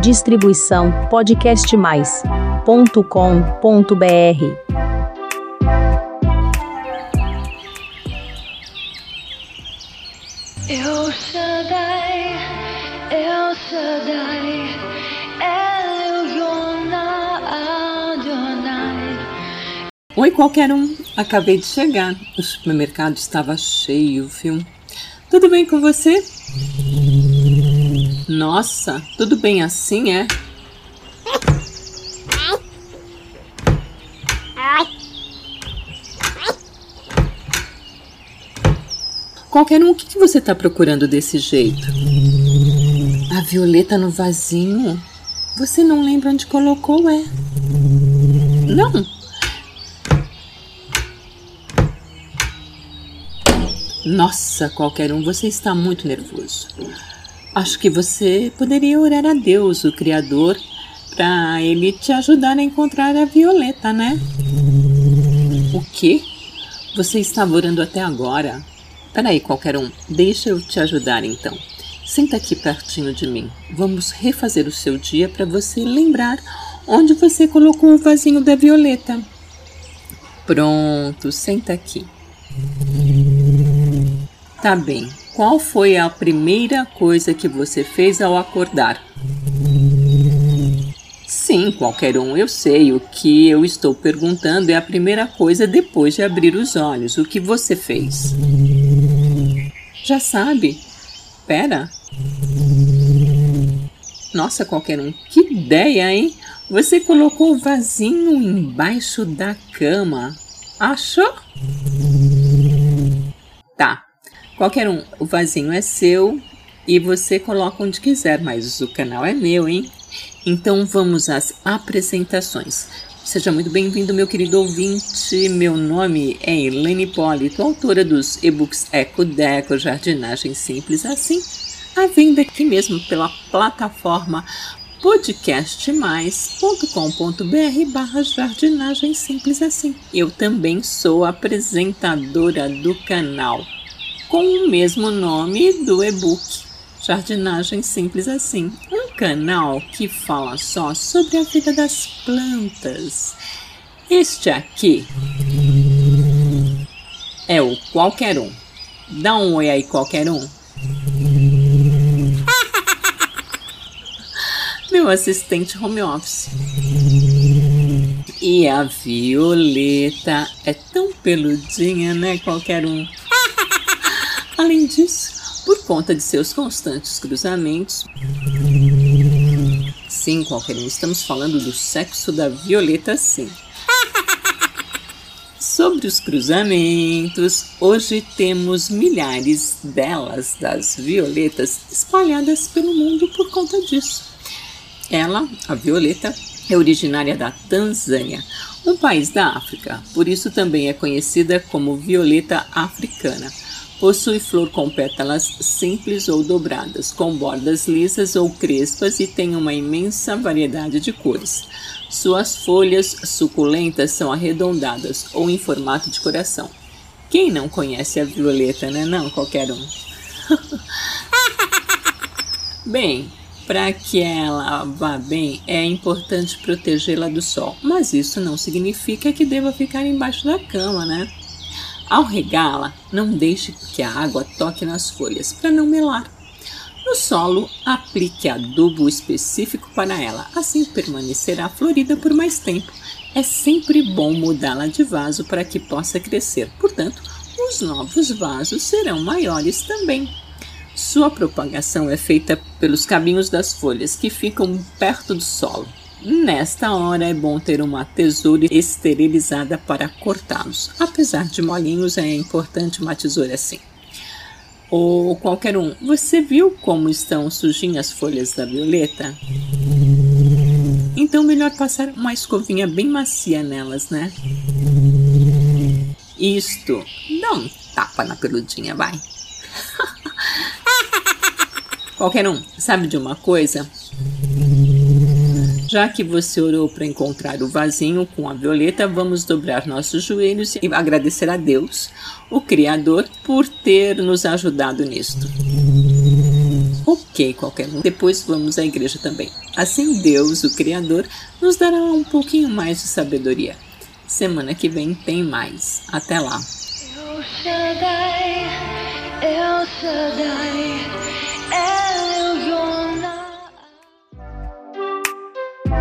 Distribuição podcastmais.com.br. Eu Shaddai, El Shaddai, Adonai. Oi, qualquer um. Acabei de chegar. O supermercado estava cheio, viu? Tudo bem com você? Nossa, tudo bem assim, é? Qualquer um, o que, você está procurando desse jeito? A violeta no vasinho? Você não lembra onde colocou, é? Não. Nossa, qualquer um, você está muito nervoso. Acho que você poderia orar a Deus, o Criador, para ele te ajudar a encontrar a violeta, né? O quê? Você estava orando até agora? Peraí, qualquer um, deixa eu te ajudar então. Senta aqui pertinho de mim. Vamos refazer o seu dia para você lembrar onde você colocou o vasinho da violeta. Pronto, senta aqui. Tá bem. Qual foi a primeira coisa que você fez ao acordar? Sim, qualquer um, eu sei. O que eu estou perguntando é a primeira coisa depois de abrir os olhos. O que você fez? Já sabe? Pera. Nossa, qualquer um, que ideia, hein? Você colocou o vasinho embaixo da cama. Achou? Qualquer um, o vasinho é seu e você coloca onde quiser, mas o canal é meu, hein? Então vamos às apresentações. Seja muito bem-vindo, meu querido ouvinte. Meu nome é Helene Polito, autora dos e-books Eco Deco Jardinagem Simples Assim, à venda aqui mesmo pela plataforma podcastmais.com.br barra jardinagem simples assim. Eu também sou apresentadora do canal com o mesmo nome do e-book Jardinagem Simples Assim, um canal que fala só sobre a vida das plantas. Este aqui é o Qualquer Um. Dá um oi aí, qualquer um. Meu assistente home office. E a Violeta é tão peludinha, né? Qualquer um. Além disso, por conta de seus constantes cruzamentos. Sim, qualquer um, estamos falando do sexo da Violeta, sim. Sobre os cruzamentos, hoje temos milhares delas, das violetas, espalhadas pelo mundo por conta disso. Ela, a violeta, é originária da Tanzânia, um país da África, por isso também é conhecida como violeta africana. Possui flor com pétalas simples ou dobradas, com bordas lisas ou crespas e tem uma imensa variedade de cores. Suas folhas suculentas são arredondadas ou em formato de coração. Quem não conhece a violeta, né? Não, qualquer um. bem, para que ela vá bem, é importante protegê-la do sol, mas isso não significa que deva ficar embaixo da cama, né? Ao regá-la, não deixe que a água toque nas folhas para não melar. No solo, aplique adubo específico para ela, assim permanecerá florida por mais tempo. É sempre bom mudá-la de vaso para que possa crescer, portanto, os novos vasos serão maiores também. Sua propagação é feita pelos cabinhos das folhas que ficam perto do solo. Nesta hora é bom ter uma tesoura esterilizada para cortá-los. Apesar de molinhos, é importante uma tesoura assim. Ou qualquer um. Você viu como estão sujinhas as folhas da violeta? Então melhor passar uma escovinha bem macia nelas, né? Isto. Dá um tapa na peludinha, vai. qualquer um. Sabe de uma coisa? Já que você orou para encontrar o vasinho com a violeta, vamos dobrar nossos joelhos e agradecer a Deus, o Criador, por ter nos ajudado nisto. Ok. Qualquer um. Depois vamos à igreja também. Assim, Deus, o Criador, nos dará um pouquinho mais de sabedoria. Semana que vem tem mais. Até lá. Shaddai, Shaddai,